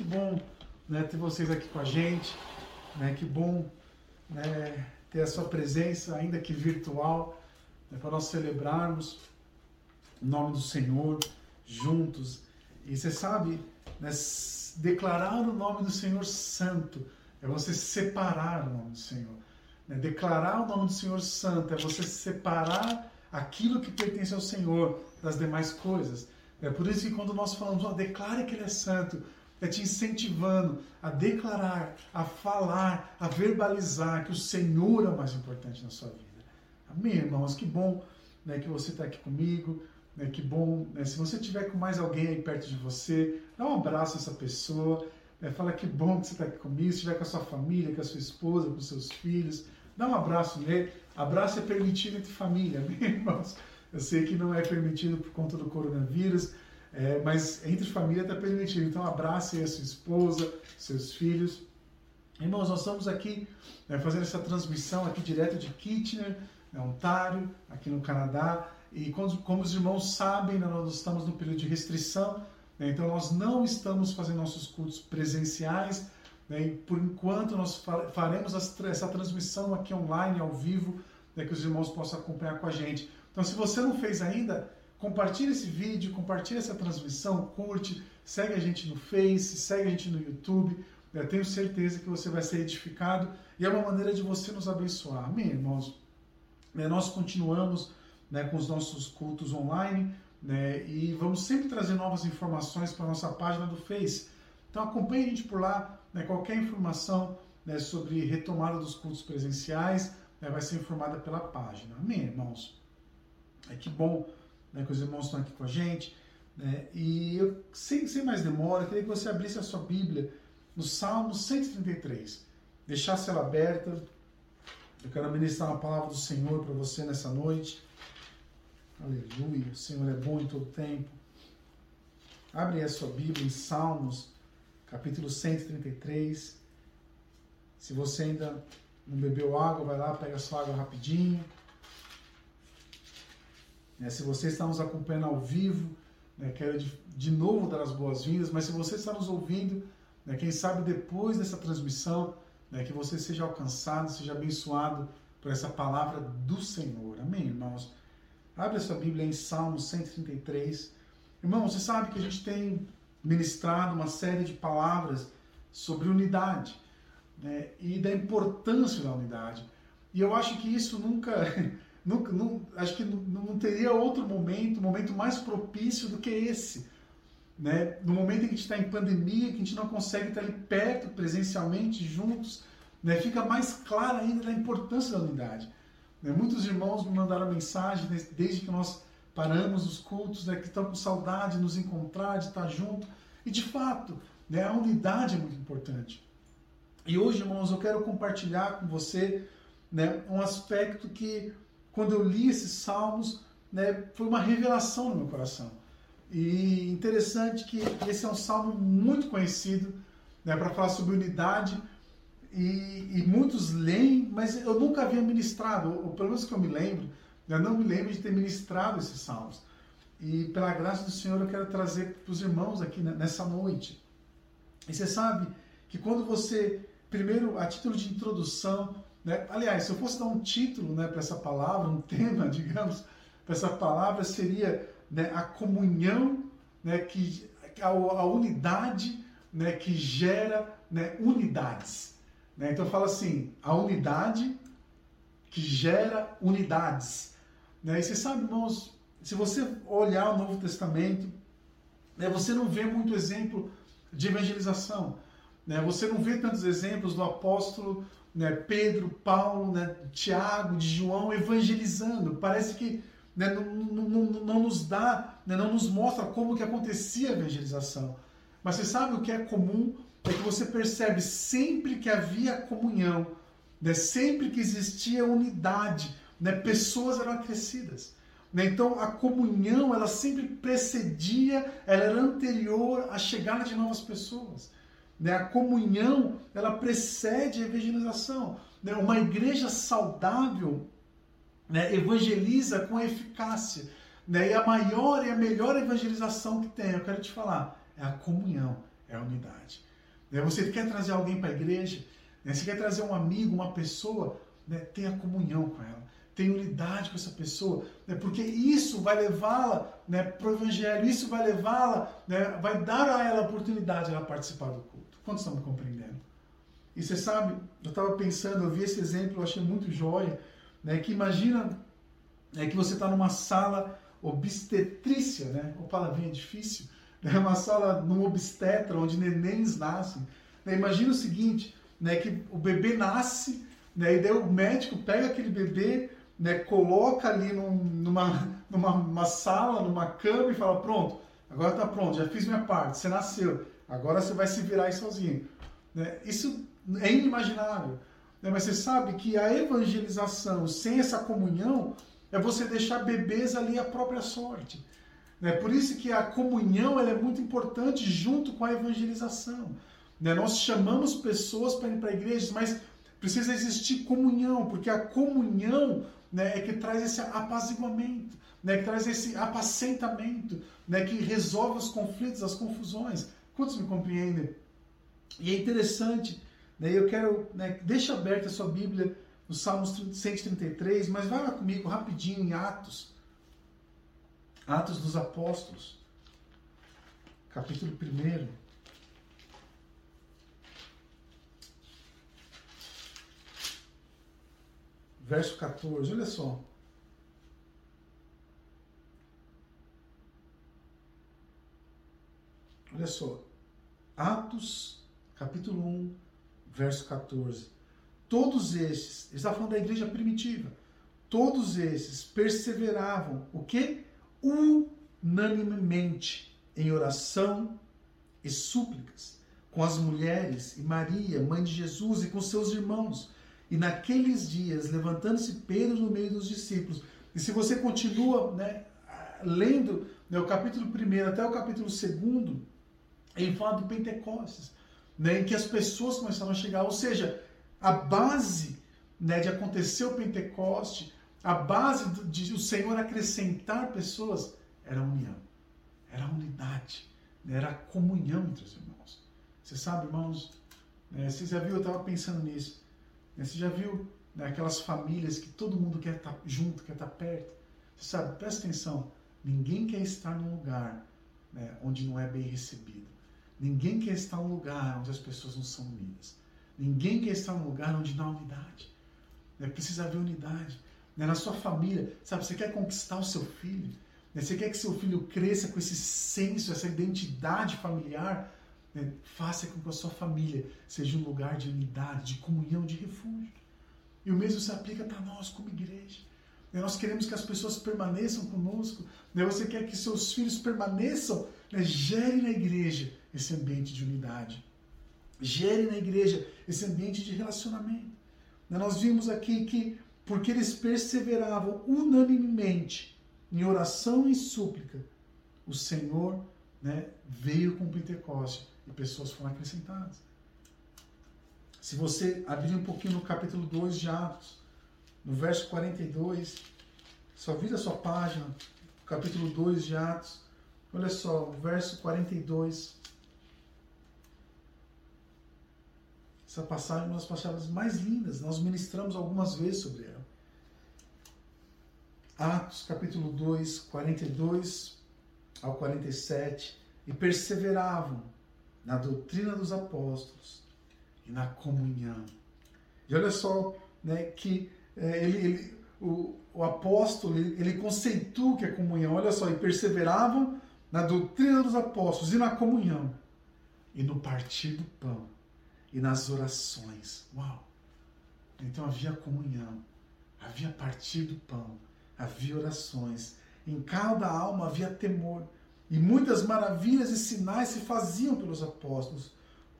que bom né, ter vocês aqui com a gente. Né, que bom né, ter a sua presença, ainda que virtual, né, para nós celebrarmos o nome do Senhor juntos. E você sabe, né, declarar o nome do Senhor santo é você separar o nome do Senhor. Né? Declarar o nome do Senhor santo é você separar aquilo que pertence ao Senhor das demais coisas. É por isso que quando nós falamos, oh, declare que Ele é santo, é te incentivando a declarar, a falar, a verbalizar que o Senhor é o mais importante na sua vida. Amém, irmãos? Que bom né, que você está aqui comigo. Né, que bom. Né, se você tiver com mais alguém aí perto de você, dá um abraço a essa pessoa. Né, fala que bom que você está aqui comigo. Se estiver com a sua família, com a sua esposa, com seus filhos, dá um abraço nele. Abraço é permitido entre família, amém, irmãos? Eu sei que não é permitido por conta do coronavírus, é, mas entre família está permitido. Então abrace a sua esposa, seus filhos. Irmãos, nós estamos aqui né, fazendo essa transmissão aqui direto de Kitchener, né, Ontário, aqui no Canadá. E como, como os irmãos sabem, né, nós estamos no período de restrição, né, então nós não estamos fazendo nossos cultos presenciais. Né, e por enquanto nós faremos essa transmissão aqui online, ao vivo, né, que os irmãos possam acompanhar com a gente. Então, se você não fez ainda, compartilhe esse vídeo, compartilhe essa transmissão, curte, segue a gente no Face, segue a gente no YouTube. Eu tenho certeza que você vai ser edificado e é uma maneira de você nos abençoar. Amém, irmãos? Né, nós continuamos né, com os nossos cultos online né, e vamos sempre trazer novas informações para a nossa página do Face. Então acompanhe a gente por lá, né, qualquer informação né, sobre retomada dos cultos presenciais né, vai ser informada pela página. Amém, irmãos? É que bom né, que os irmãos estão aqui com a gente. Né, e eu, sem, sem mais demora, queria que você abrisse a sua Bíblia no Salmo 133. Deixasse ela aberta. Eu quero ministrar uma palavra do Senhor para você nessa noite. Aleluia. O Senhor é bom em todo tempo. Abre a sua Bíblia em Salmos, capítulo 133. Se você ainda não bebeu água, vai lá, pega a sua água rapidinho. Né? Se você está nos acompanhando ao vivo, né, quero de, de novo dar as boas-vindas, mas se você está nos ouvindo, né, quem sabe depois dessa transmissão, né, que você seja alcançado, seja abençoado por essa palavra do Senhor. Amém, irmãos? Abre a sua Bíblia em Salmo 133. Irmão, você sabe que a gente tem ministrado uma série de palavras sobre unidade né, e da importância da unidade. E eu acho que isso nunca Nunca, não, acho que não, não, teria outro momento, momento mais propício do que esse. Né? No momento em que a gente está em pandemia, que a gente não consegue estar ali perto, presencialmente, juntos, né? fica mais claro ainda da importância da unidade. Né? Muitos irmãos me mandaram mensagem desde que nós paramos os cultos, né? que estão com saudade de nos encontrar, de estar junto. E de fato, né? a unidade é muito importante. E hoje, irmãos, eu quero compartilhar com você né? um aspecto que quando eu li esses salmos, né, foi uma revelação no meu coração. E interessante que esse é um salmo muito conhecido né, para falar sobre unidade e, e, muitos leem, mas eu nunca havia ministrado, ou pelo menos que eu me lembro, eu não me lembro de ter ministrado esses salmos. E pela graça do Senhor eu quero trazer para os irmãos aqui nessa noite. E você sabe que quando você, primeiro, a título de introdução, né? Aliás, se eu fosse dar um título né, para essa palavra, um tema, digamos, para essa palavra, seria né, a comunhão, né, que, a, a unidade né, que gera né, unidades. Né? Então fala assim, a unidade que gera unidades. Né? E você sabe, irmãos, se você olhar o Novo Testamento, né, você não vê muito exemplo de evangelização. Né? Você não vê tantos exemplos do apóstolo né, Pedro, Paulo, né, Tiago, de João evangelizando. Parece que né, não, não, não, nos dá, né, não nos mostra como que acontecia a evangelização. Mas você sabe o que é comum? É que você percebe sempre que havia comunhão, né, sempre que existia unidade, né, pessoas eram acrescidas. Né? Então a comunhão ela sempre precedia, ela era anterior à chegada de novas pessoas. Né? A comunhão, ela precede a evangelização. Né? Uma igreja saudável né, evangeliza com eficácia. Né? E a maior e a melhor evangelização que tem, eu quero te falar, é a comunhão, é a unidade. Né? Você quer trazer alguém para a igreja, né? você quer trazer um amigo, uma pessoa, né? tenha comunhão com ela, tenha unidade com essa pessoa, né? porque isso vai levá-la né, para o evangelho, isso vai levá-la, né, vai dar a ela a oportunidade de ela participar do culto. Quantos estão me compreendendo? E você sabe, eu estava pensando, eu vi esse exemplo, eu achei muito jóia, né, que imagina né, que você está numa sala obstetrícia, né, uma palavrinha difícil, né, uma sala num obstetra, onde nenéns nascem. Né, imagina o seguinte, né, que o bebê nasce, né, e daí o médico pega aquele bebê, né, coloca ali num, numa, numa sala, numa cama e fala, pronto, agora está pronto, já fiz minha parte, você nasceu, agora você vai se virar aí sozinho. Né? Isso é inimaginável. Né? Mas você sabe que a evangelização sem essa comunhão é você deixar bebês ali à própria sorte. Né? Por isso que a comunhão é muito importante junto com a evangelização. Né? Nós chamamos pessoas para ir para igrejas, mas precisa existir comunhão, porque a comunhão né, é que traz esse apaziguamento, né, que traz esse apacentamento, né, que resolve os conflitos, as confusões. Quantos me compreendem? E é interessante Daí eu quero, né, deixa aberta a sua Bíblia no Salmos 133, mas vai lá comigo rapidinho em Atos. Atos dos Apóstolos, capítulo 1. Verso 14, olha só. Olha só. Atos, capítulo 1, verso 14. Todos estes, ele está falando da igreja primitiva, todos esses perseveravam, o que? Unanimemente em oração e súplicas com as mulheres e Maria, mãe de Jesus, e com seus irmãos. E naqueles dias, levantando-se Pedro no meio dos discípulos. E se você continua né, lendo né, o capítulo 1 até o capítulo 2, ele fala do Pentecostes né, em que as pessoas começaram a chegar. Ou seja, a base né, de acontecer o Pentecoste, a base de o Senhor acrescentar pessoas, era a união, era a unidade, né, era a comunhão entre os irmãos. Você sabe, irmãos, né, você já viu, eu estava pensando nisso, né, você já viu né, aquelas famílias que todo mundo quer estar tá junto, quer estar tá perto? Você sabe, presta atenção, ninguém quer estar num lugar né, onde não é bem recebido. Ninguém quer estar em um lugar onde as pessoas não são unidas. Ninguém quer estar em um lugar onde não há unidade. Né? Precisa haver unidade. Né? Na sua família, sabe, você quer conquistar o seu filho? Né? Você quer que seu filho cresça com esse senso, essa identidade familiar? Né? Faça com que a sua família seja um lugar de unidade, de comunhão, de refúgio. E o mesmo se aplica para nós como igreja. Né? Nós queremos que as pessoas permaneçam conosco. Né? Você quer que seus filhos permaneçam, né? gere na igreja esse ambiente de unidade. Gere na igreja esse ambiente de relacionamento. Né, nós vimos aqui que, porque eles perseveravam unanimemente em oração e súplica, o Senhor né, veio com o Pentecoste e pessoas foram acrescentadas. Se você abrir um pouquinho no capítulo 2 de Atos, no verso 42, só vira a sua página, capítulo 2 de Atos, olha só, o verso 42. Essa passagem é uma das passagens mais lindas. Nós ministramos algumas vezes sobre ela. Atos capítulo 2, 42 ao 47. E perseveravam na doutrina dos apóstolos e na comunhão. E olha só né, que é, ele, ele, o, o apóstolo ele, ele conceitua que é comunhão. Olha só, e perseveravam na doutrina dos apóstolos e na comunhão e no partir do pão e nas orações. Uau! Então havia comunhão, havia partir do pão, havia orações. Em cada alma havia temor. E muitas maravilhas e sinais se faziam pelos apóstolos.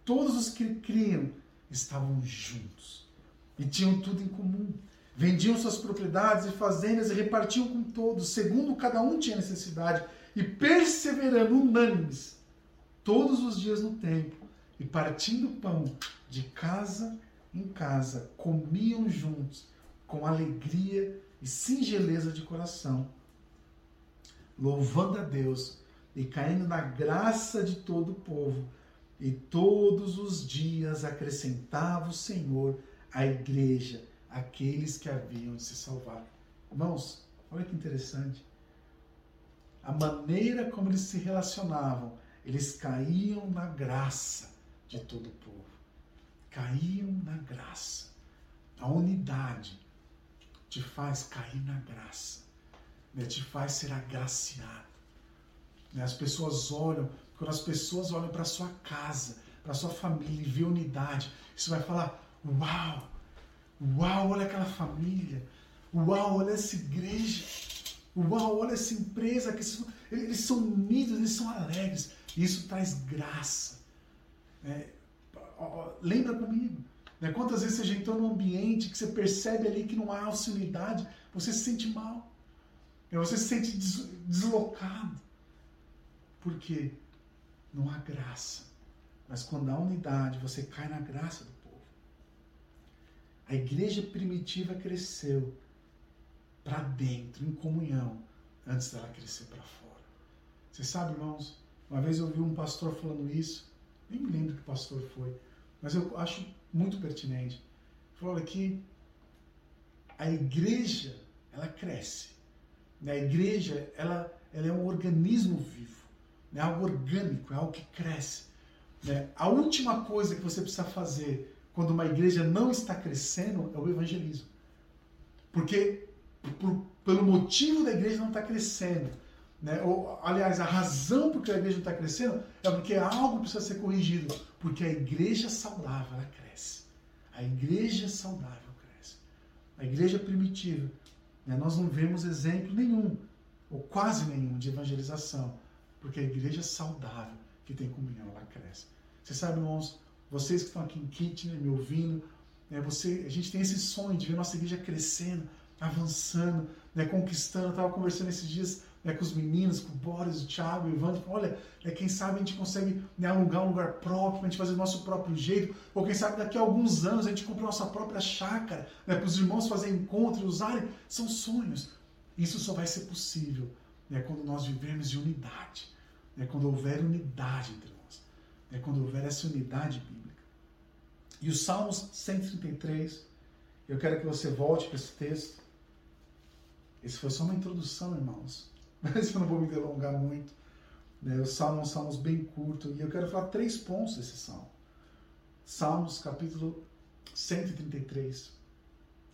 Todos os que criam estavam juntos e tinham tudo em comum. Vendiam suas propriedades e fazendas e repartiam com todos, segundo cada um tinha necessidade, e perseverando unânimes todos os dias no templo e partindo pão de casa em casa, comiam juntos com alegria e singeleza de coração, louvando a Deus e caindo na graça de todo o povo. E todos os dias acrescentava o Senhor à igreja aqueles que haviam de se salvar. Irmãos, olha que interessante. A maneira como eles se relacionavam, eles caíam na graça de todo o povo. Caíam na graça. A unidade te faz cair na graça, né? te faz ser agraciado. Né? As pessoas olham, quando as pessoas olham para sua casa, para sua família e vê unidade, você vai falar: Uau! Uau, olha aquela família! Uau, olha essa igreja! Uau, olha essa empresa! Que eles são unidos, eles são alegres. Isso traz graça. É, lembra comigo. Né? Quantas vezes você já entrou num ambiente que você percebe ali que não há unidade, você se sente mal. Né? Você se sente deslocado. Por quê? Não há graça. Mas quando há unidade, você cai na graça do povo. A igreja primitiva cresceu para dentro, em comunhão, antes dela crescer para fora. Você sabe, irmãos, uma vez eu ouvi um pastor falando isso, nem me lembro que pastor foi, mas eu acho muito pertinente. Falou que a igreja, ela cresce. Né? A igreja, ela, ela é um organismo vivo é algo orgânico, é algo que cresce. Né? A última coisa que você precisa fazer quando uma igreja não está crescendo é o evangelismo. Porque, por, pelo motivo da igreja não estar crescendo, né? Ou, aliás, a razão por que a igreja não está crescendo é porque algo precisa ser corrigido. Porque a igreja saudável, ela cresce. A igreja saudável cresce. A igreja primitiva, né? nós não vemos exemplo nenhum, ou quase nenhum, de evangelização. Porque a igreja saudável que tem comunhão, ela cresce. Você sabe, irmãos, vocês que estão aqui em Kitchener me ouvindo, né, você, a gente tem esse sonho de ver nossa igreja crescendo, avançando, né, conquistando. Eu estava conversando esses dias né, com os meninos, com o Boris, o Thiago, o Ivan. Olha, né, quem sabe a gente consegue né, alugar um lugar próprio, a gente fazer do nosso próprio jeito. Ou quem sabe daqui a alguns anos a gente compra a nossa própria chácara, né, para os irmãos fazerem encontro e usarem. São sonhos. Isso só vai ser possível né, quando nós vivermos de unidade, né, quando houver unidade entre nós, né, quando houver essa unidade bíblica. E o Salmos 133, eu quero que você volte para esse texto. Esse foi só uma introdução, irmãos, mas eu não vou me delongar muito. Né, o Salmo é um Salmos bem curto e eu quero falar três pontos desse Salmo. Salmos capítulo 133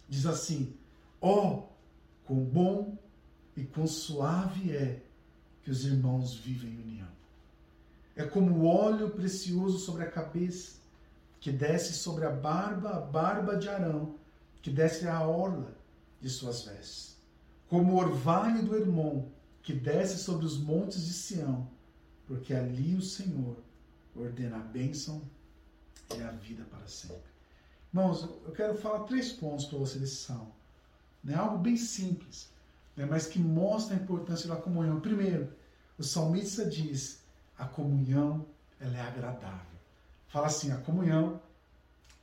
diz assim: Ó, oh, quão bom e quão suave é que os irmãos vivem em união. É como óleo precioso sobre a cabeça, que desce sobre a barba, a barba de Arão, que desce a orla de suas vestes. Como o orvalho do Hermon, que desce sobre os montes de Sião, porque ali o Senhor ordena a bênção e a vida para sempre. Irmãos, eu quero falar três pontos para você desse salmo. É algo bem simples né, mas que mostra a importância da comunhão. Primeiro, o salmista diz: a comunhão ela é agradável. Fala assim: a comunhão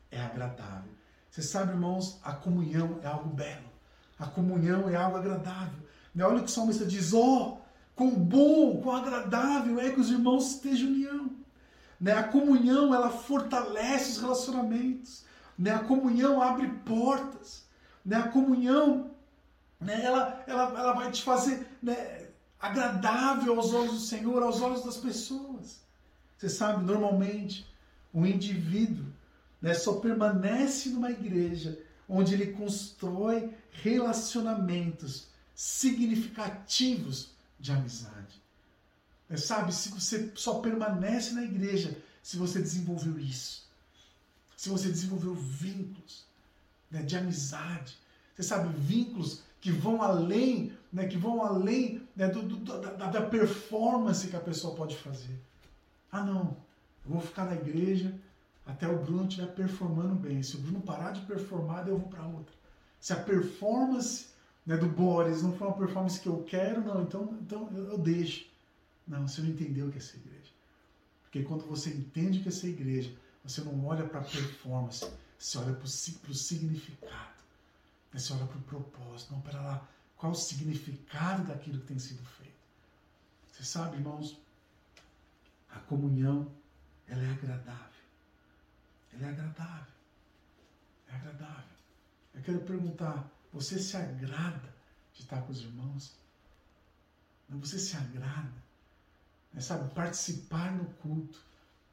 é agradável. Você sabe, irmãos, a comunhão é algo belo. A comunhão é algo agradável. Olha o que o salmista diz: oh, quão bom, quão agradável é que os irmãos estejam em união. Né? A comunhão ela fortalece os relacionamentos. Né? A comunhão abre portas. Né? A comunhão né? Ela, ela, ela vai te fazer né, agradável aos olhos do Senhor, aos olhos das pessoas. Você sabe, normalmente, um indivíduo né, só permanece numa igreja onde ele constrói relacionamentos significativos de amizade. É, sabe, se você só permanece na igreja se você desenvolveu isso. Se você desenvolveu vínculos né, de amizade. Você sabe, vínculos que vão além, né, que vão além né, do, do, da, da performance que a pessoa pode fazer. Ah, não, eu vou ficar na igreja até o Bruno estiver performando bem. Se o Bruno parar de performar, eu vou para outra. Se a performance né, do Boris não for uma performance que eu quero, não, então, então eu, eu deixo. Não, você não entendeu o que é essa igreja. Porque quando você entende o que é essa igreja, você não olha para a performance, você olha para o significado. Você olha para o propósito, não para lá. Qual o significado daquilo que tem sido feito? Você sabe, irmãos, a comunhão ela é agradável. Ela é agradável. É agradável. Eu quero perguntar, você se agrada de estar com os irmãos? Você se agrada? Né, sabe, participar no culto.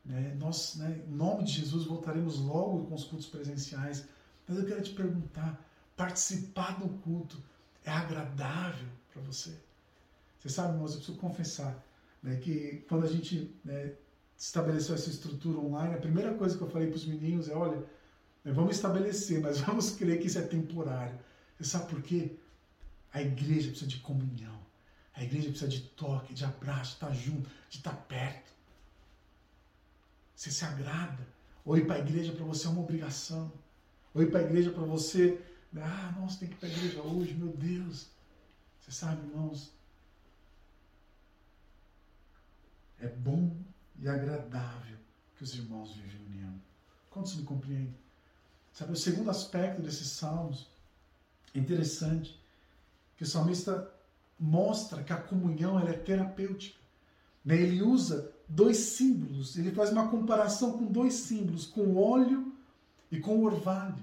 Né? Nós, né, em nome de Jesus, voltaremos logo com os cultos presenciais. Mas eu quero te perguntar, participar do culto é agradável para você? Você sabe, irmãos, eu preciso confessar né, que quando a gente né, estabeleceu essa estrutura online, a primeira coisa que eu falei para os meninos é: olha, né, vamos estabelecer, mas vamos crer que isso é temporário. Você sabe por quê? A igreja precisa de comunhão. A igreja precisa de toque, de abraço, de estar junto, de estar perto. Você se agrada. Ou ir para a igreja para você é uma obrigação. Ou ir para a igreja para você, ah, nossa, tem que ir para a igreja hoje, meu Deus. Você sabe, irmãos, é bom e agradável que os irmãos vivem em união. Quantos me compreendem? Sabe, o segundo aspecto desses salmos é interessante, que o salmista mostra que a comunhão é terapêutica. Né? Ele usa dois símbolos, ele faz uma comparação com dois símbolos, com o óleo e com o orvalho.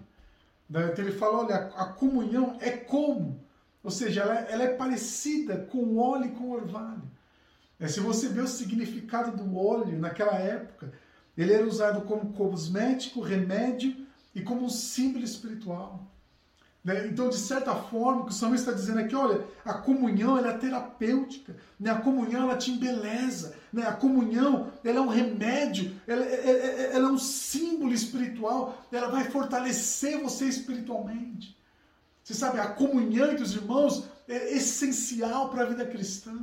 Né? Então ele fala, olha, a comunhão é como, ou seja, ela, ela é parecida com o óleo e com o orvalho. É, se você vê o significado do óleo naquela época, ele era usado como cosmético, remédio e como um símbolo espiritual. Né? Então, de certa forma, o que o salmista está dizendo aqui, olha, a comunhão ela é terapêutica, né? a comunhão ela te embeleza, né? a comunhão ela é um remédio, ela, ela, é, é, é, ela é um símbolo espiritual, ela vai fortalecer você espiritualmente. Você sabe, a comunhão entre os irmãos é essencial para a vida cristã.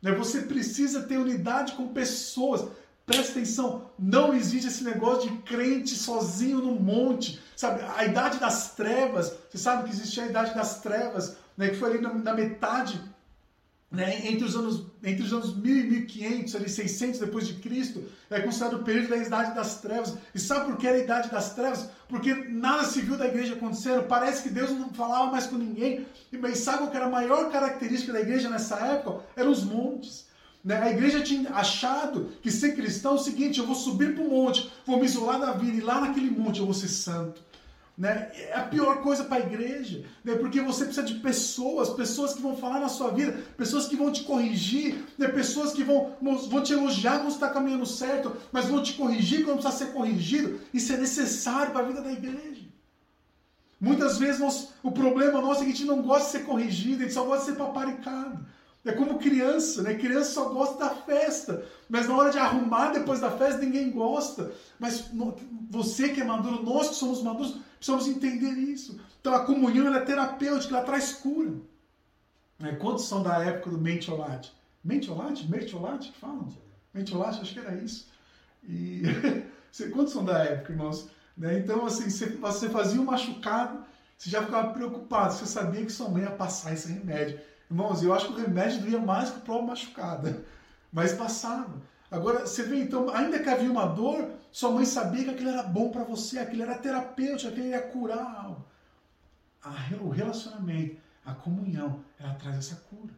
Né? Você precisa ter unidade com pessoas. Presta atenção, não existe esse negócio de crente sozinho no monte. Sabe, a idade das trevas, você sabe que existia a idade das trevas, né, que foi ali na, na metade né, entre, os anos, entre os anos 1000 e 1500, ali 600 depois de Cristo, é considerado o período da Idade das Trevas. E sabe por que era a Idade das Trevas? Porque nada se viu da igreja acontecendo, parece que Deus não falava mais com ninguém. E sabe qual era a maior característica da igreja nessa época? Eram os montes. Né? A igreja tinha achado que ser cristão é o seguinte: eu vou subir para o monte, vou me isolar da vida, e lá naquele monte eu vou ser santo. Né? É a pior coisa para a igreja, né? porque você precisa de pessoas, pessoas que vão falar na sua vida, pessoas que vão te corrigir, né? pessoas que vão, vão te elogiar quando você está caminhando certo, mas vão te corrigir quando precisa ser corrigido. Isso é necessário para a vida da igreja. Muitas vezes nós, o problema nosso é que a gente não gosta de ser corrigido, a gente só gosta de ser paparicado. É como criança, né? Criança só gosta da festa, mas na hora de arrumar depois da festa ninguém gosta. Mas você que é maduro, nós que somos maduros, precisamos entender isso. Então a comunhão é terapêutica, ela traz cura. É, quantos são da época do mentiolate? Mentiolate? Mertiolate que falam? Mentiolate, acho que era isso. E quantos são da época, irmãos? Né? Então, assim, você fazia um machucado, você já ficava preocupado, você sabia que sua mãe ia passar esse remédio. Irmãos, eu acho que o remédio doía mais que o próprio machucado, mas passava. Agora, você vê então, ainda que havia uma dor, sua mãe sabia que aquilo era bom para você, aquilo era terapêutico, aquilo ia curar algo. o relacionamento, a comunhão, ela traz essa cura.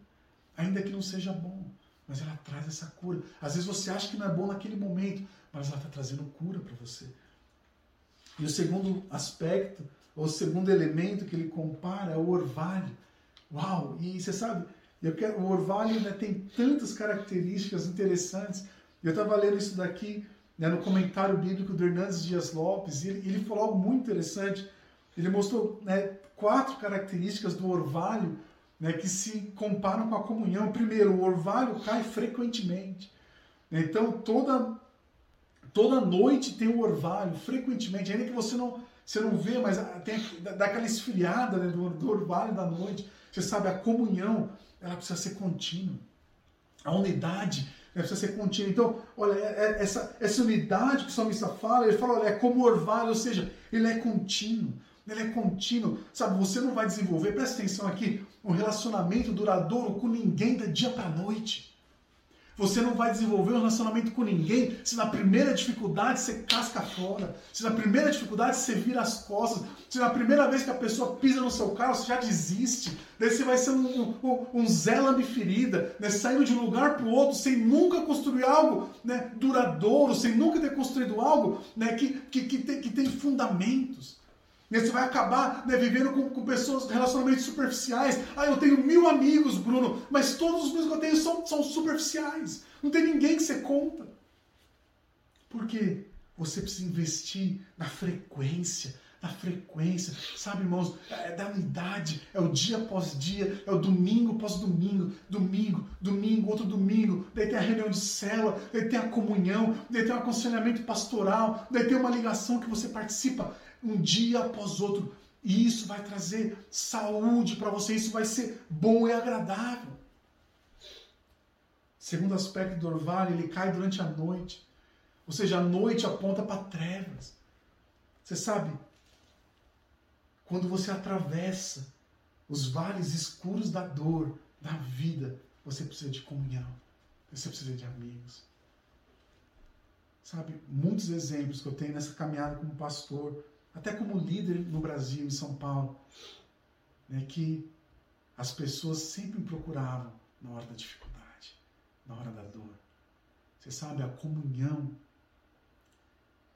Ainda que não seja bom, mas ela traz essa cura. Às vezes você acha que não é bom naquele momento, mas ela está trazendo cura para você. E o segundo aspecto, ou o segundo elemento que ele compara é o orvalho. Uau! E você sabe, quero, o orvalho né, tem tantas características interessantes. Eu estava lendo isso daqui né, no comentário bíblico do Hernandes Dias Lopes, e ele, ele falou algo muito interessante. Ele mostrou né, quatro características do orvalho né, que se comparam com a comunhão. Primeiro, o orvalho cai frequentemente. Então, toda, toda noite tem o orvalho, frequentemente, ainda que você não, você não vê, mas tem daquela esfriada né, do, do orvalho da noite. Você sabe, a comunhão, ela precisa ser contínua. A unidade precisa ser contínua. Então, olha, é, é, essa, essa unidade que o salmista fala, ele fala, olha, é como orvalho, ou seja, ele é contínuo. Ele é contínuo. Sabe, você não vai desenvolver, presta atenção aqui, um relacionamento duradouro com ninguém da dia para noite. Você não vai desenvolver um relacionamento com ninguém se na primeira dificuldade você casca fora, se na primeira dificuldade você vira as costas, se na primeira vez que a pessoa pisa no seu carro você já desiste, daí você vai ser um, um, um Zé ferida, né? saindo de um lugar para o outro sem nunca construir algo né? duradouro, sem nunca ter construído algo né? que, que, que, tem, que tem fundamentos. E você vai acabar né, vivendo com, com pessoas, relacionamentos superficiais. Ah, eu tenho mil amigos, Bruno, mas todos os amigos que eu tenho são, são superficiais. Não tem ninguém que você conta. Por quê? Você precisa investir na frequência, na frequência, sabe, irmãos? É, é da unidade, é o dia após dia, é o domingo após domingo, domingo, domingo, outro domingo, daí tem a reunião de célula, daí tem a comunhão, daí tem o aconselhamento pastoral, daí tem uma ligação que você participa um dia após outro. E isso vai trazer saúde para você, isso vai ser bom e agradável. Segundo aspecto do orvalho, ele cai durante a noite. Ou seja, a noite aponta para trevas. Você sabe, quando você atravessa os vales escuros da dor, da vida, você precisa de comunhão. Você precisa de amigos. Sabe, muitos exemplos que eu tenho nessa caminhada como pastor, até como líder no Brasil, em São Paulo, né, que as pessoas sempre me procuravam na hora da dificuldade, na hora da dor. Você sabe, a comunhão,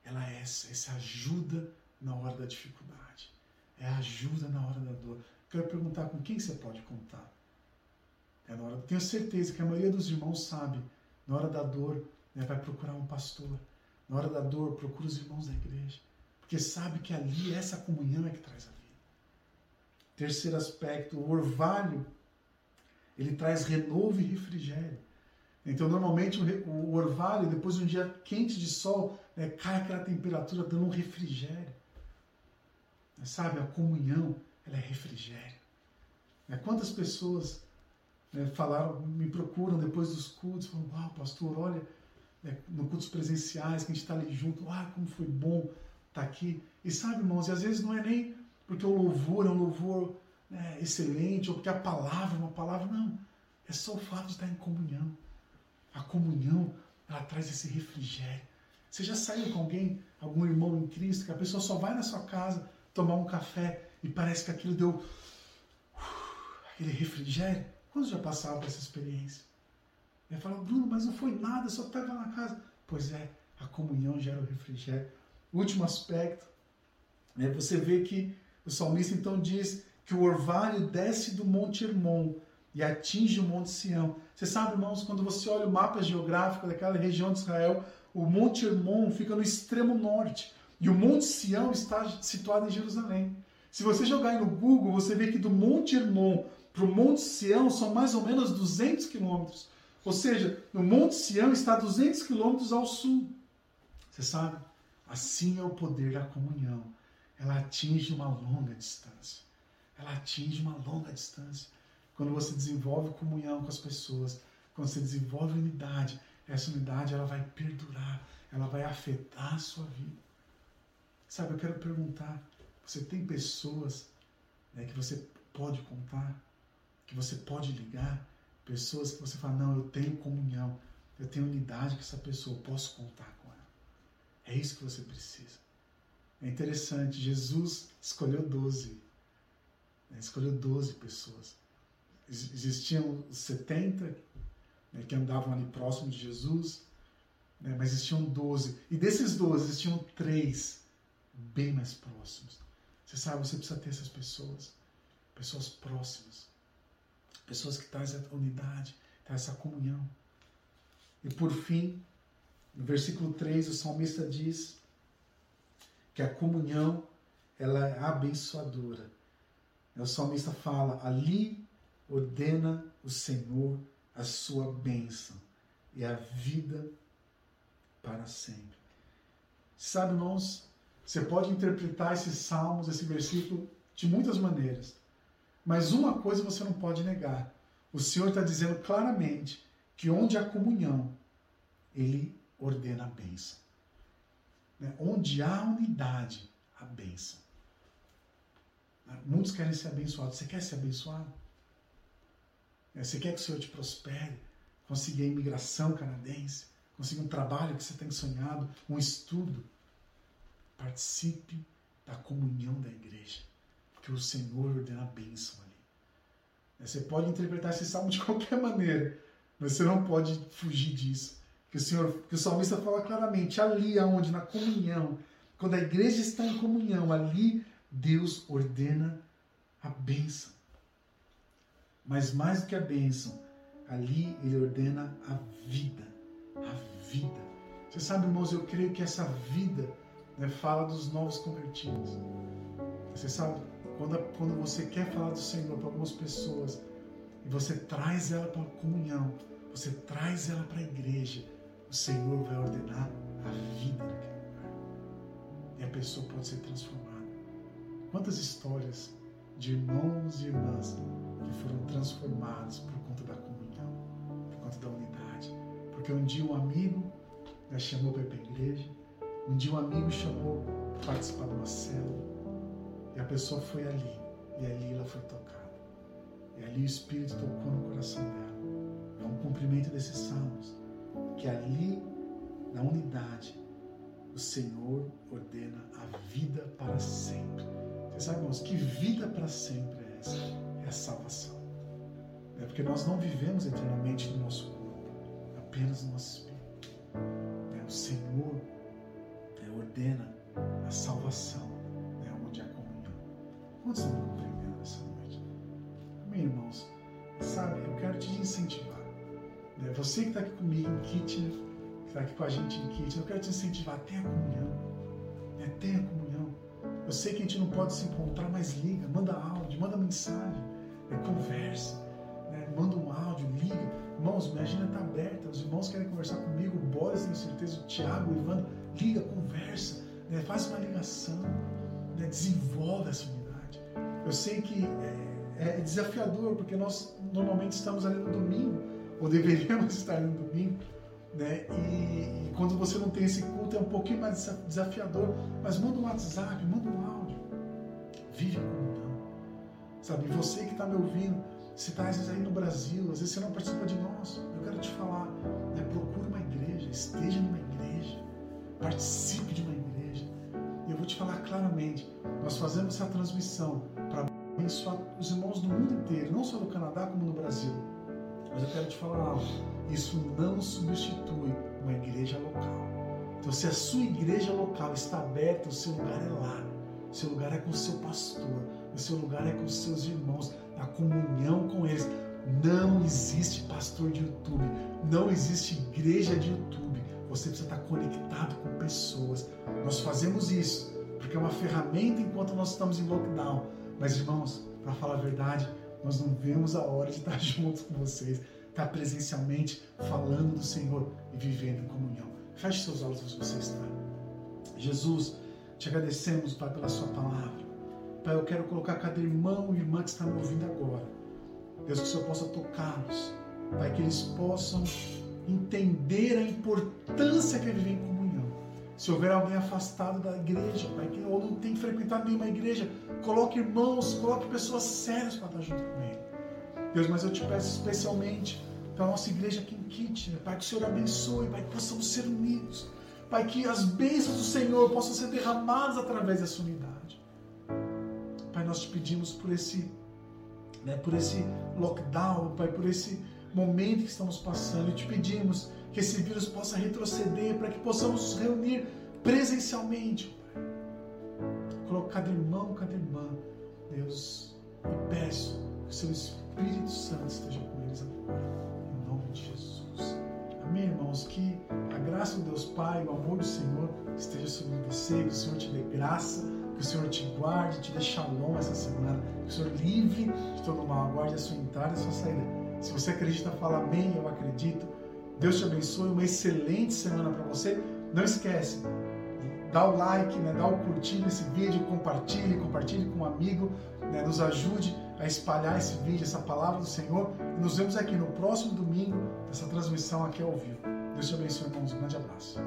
ela é essa, essa ajuda na hora da dificuldade. É ajuda na hora da dor. Quero perguntar com quem você pode contar. É na hora, tenho certeza que a maioria dos irmãos sabe, na hora da dor, né, vai procurar um pastor. Na hora da dor, procura os irmãos da igreja porque sabe que ali essa comunhão é que traz a vida. Terceiro aspecto, o orvalho, ele traz renovo e refrigério. Então, normalmente, o orvalho, depois de um dia quente de sol, né, cai aquela temperatura dando um refrigério. Sabe, a comunhão, ela é refrigério. Né, quantas pessoas né, falaram, me procuram depois dos cultos, falam, uau, pastor, olha, no cultos presenciais, que a gente está ali junto, ah, como foi bom está aqui. E sabe, irmãos, e às vezes não é nem porque o louvor é um louvor né, excelente, ou porque a palavra é uma palavra, não. É só o fato de estar em comunhão. A comunhão, ela traz esse refrigério. Você já saiu com alguém, algum irmão em Cristo, que a pessoa só vai na sua casa tomar um café e parece que aquilo deu aquele refrigério? Quantos já passaram por essa experiência? E fala, Bruno, mas não foi nada, só estava na casa. Pois é, a comunhão gera o refrigério último aspecto, né, você vê que o salmista então diz que o orvalho desce do Monte Hermon e atinge o Monte Sião. Você sabe, irmãos, quando você olha o mapa geográfico daquela região de Israel, o Monte Hermon fica no extremo norte e o Monte Sião está situado em Jerusalém. Se você jogar no Google, você vê que do Monte Hermon para o Monte Sião são mais ou menos 200 quilômetros. Ou seja, o Monte Sião está 200 quilômetros ao sul. Você sabe? Assim é o poder da comunhão. Ela atinge uma longa distância. Ela atinge uma longa distância. Quando você desenvolve comunhão com as pessoas, quando você desenvolve unidade, essa unidade ela vai perdurar, ela vai afetar a sua vida. Sabe, eu quero perguntar: você tem pessoas né, que você pode contar, que você pode ligar, pessoas que você fala, não, eu tenho comunhão, eu tenho unidade com essa pessoa, eu posso contar é isso que você precisa. É interessante, Jesus escolheu 12. Né? Escolheu 12 pessoas. Existiam 70 né, que andavam ali próximo de Jesus, né, mas existiam 12. E desses 12, existiam três bem mais próximos. Você sabe, você precisa ter essas pessoas. Pessoas próximas. Pessoas que trazem a unidade, trazem essa comunhão. E por fim, no versículo 3, o salmista diz que a comunhão ela é abençoadora. O salmista fala: ali ordena o Senhor a sua bênção e a vida para sempre. Sabe, irmãos, você pode interpretar esses salmos, esse versículo, de muitas maneiras. Mas uma coisa você não pode negar: o Senhor está dizendo claramente que onde há comunhão, Ele ordena a bênção. Né? Onde há unidade, a bênção. Né? Muitos querem ser abençoados. Você quer ser abençoado? Né? Você quer que o Senhor te prospere? conseguir a imigração canadense, conseguir um trabalho que você tem sonhado, um estudo. Participe da comunhão da igreja, porque o Senhor ordena a bênção ali. Você pode interpretar esse salmo de qualquer maneira, mas você não pode fugir disso. Que o Senhor, que o salmista fala claramente, ali aonde na comunhão, quando a igreja está em comunhão, ali Deus ordena a bênção. Mas mais do que a bênção, ali ele ordena a vida. A vida. Você sabe, irmãos, eu creio que essa vida né, fala dos novos convertidos. Você sabe, quando, quando você quer falar do Senhor para algumas pessoas e você traz ela para a comunhão, você traz ela para a igreja, o Senhor vai ordenar a vida naquele lugar. E a pessoa pode ser transformada. Quantas histórias de irmãos e irmãs que foram transformados por conta da comunhão, por conta da unidade. Porque um dia um amigo me chamou para ir para a igreja, um dia um amigo chamou para participar de uma célula, e a pessoa foi ali, e ali ela foi tocada. E ali o Espírito tocou no coração dela. É um cumprimento desses salmos, que ali, na unidade, o Senhor ordena a vida para sempre. Vocês sabem, irmãos, que vida para sempre é essa? É a salvação. É porque nós não vivemos eternamente no nosso corpo, apenas no nosso espírito. É, o Senhor é, ordena a salvação, né, onde há comunhão. Quantos estão me compreendendo nessa noite? Amém, irmãos? Sabe, eu quero te incentivar. Você que está aqui comigo em Kitchener, que está aqui com a gente em Kitchener, eu quero te incentivar. Tenha comunhão. Né? Tenha comunhão eu sei que a gente não pode se encontrar, mas liga, manda áudio, manda mensagem, né, conversa, né, manda um áudio, liga. Irmãos, minha agenda está aberta, os irmãos querem conversar comigo, o Boris, tenho certeza, o Thiago, o Ivan, liga, conversa, né, faz uma ligação, né, desenvolve essa unidade. Eu sei que é, é desafiador, porque nós normalmente estamos ali no domingo, ou deveríamos estar no domingo, né? E, e, quando você não tem esse culto é um pouquinho mais desafiador, mas manda um WhatsApp, manda um áudio, vive a comunhão, sabe? Você que está me ouvindo, se está às vezes aí no Brasil, às vezes você não participa de nós, eu quero te falar, né? procure uma igreja, esteja numa igreja, participe de uma igreja. E eu vou te falar claramente, nós fazemos essa transmissão para abençoar os irmãos do mundo inteiro, não só no Canadá como no Brasil. Mas eu quero te falar algo isso não substitui uma igreja local. Então, se a sua igreja local está aberta, o seu lugar é lá. O seu lugar é com o seu pastor. O seu lugar é com os seus irmãos, na comunhão com eles. Não existe pastor de YouTube. Não existe igreja de YouTube. Você precisa estar conectado com pessoas. Nós fazemos isso porque é uma ferramenta enquanto nós estamos em lockdown. Mas, irmãos, para falar a verdade, nós não vemos a hora de estar juntos com vocês estar presencialmente falando do Senhor e vivendo em comunhão. Feche seus olhos onde você está. Jesus, te agradecemos, Pai, pela Sua palavra. Pai, eu quero colocar cada irmão e irmã que está me ouvindo agora. Deus, que o Senhor possa tocá-los. Pai, que eles possam entender a importância que é viver em comunhão. Se houver alguém afastado da igreja, Pai, que ou não tem frequentado nenhuma igreja, coloque irmãos, coloque pessoas sérias para estar junto com ele. Deus, mas eu te peço especialmente para a nossa igreja aqui em Kitchener, Pai, que o Senhor abençoe, Pai, que possamos ser unidos, Pai, que as bênçãos do Senhor possam ser derramadas através dessa unidade. Pai, nós te pedimos por esse, né, por esse lockdown, Pai, por esse momento que estamos passando, e te pedimos que esse vírus possa retroceder para que possamos nos reunir presencialmente, Pai. Coloca cada irmão, cada irmã, Deus, e peço que o seu Espírito Santo esteja com eles agora, em nome de Jesus. Amém, irmãos? Que a graça do Deus Pai, o amor do Senhor esteja sobre você, que o Senhor te dê graça, que o Senhor te guarde, te dê shalom essa semana, que o Senhor livre de todo mal, aguarde a sua entrada e a sua saída. Se você acredita, fala amém, eu acredito. Deus te abençoe, uma excelente semana para você. Não esquece, dá o like, né, dá o curtir nesse vídeo, compartilhe, compartilhe com um amigo, né, nos ajude a espalhar esse vídeo, essa palavra do Senhor. E nos vemos aqui no próximo domingo, nessa transmissão aqui ao vivo. Deus te abençoe, irmãos. Um grande abraço.